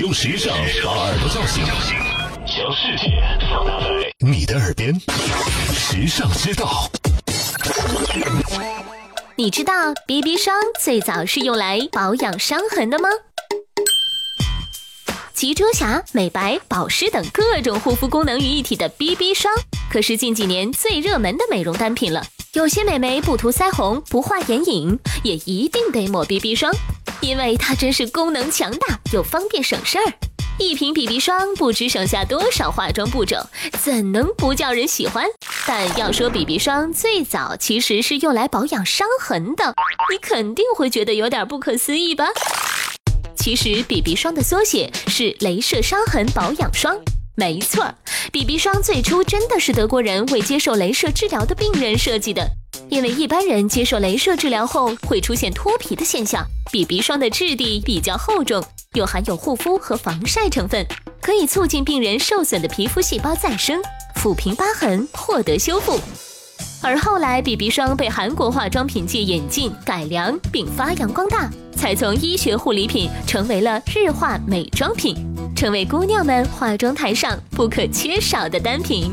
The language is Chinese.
用时尚把耳朵叫醒，将世界放大在你的耳边，时尚之道。你知道 BB 霜最早是用来保养伤痕的吗？集遮瑕、美白、保湿等各种护肤功能于一体的 BB 霜，可是近几年最热门的美容单品了。有些美眉不涂腮红、不画眼影，也一定得抹 BB 霜，因为它真是功能强大又方便省事儿。一瓶 BB 霜不知省下多少化妆步骤，怎能不叫人喜欢？但要说 BB 霜最早其实是用来保养伤痕的，你肯定会觉得有点不可思议吧？其实 BB 霜的缩写是镭射伤痕保养霜。没错，BB 霜最初真的是德国人为接受镭射治疗的病人设计的。因为一般人接受镭射治疗后会出现脱皮的现象，BB 霜的质地比较厚重，又含有护肤和防晒成分，可以促进病人受损的皮肤细胞再生，抚平疤痕，获得修复。而后来，BB 霜被韩国化妆品界引进、改良并发扬光大，才从医学护理品成为了日化美妆品，成为姑娘们化妆台上不可缺少的单品。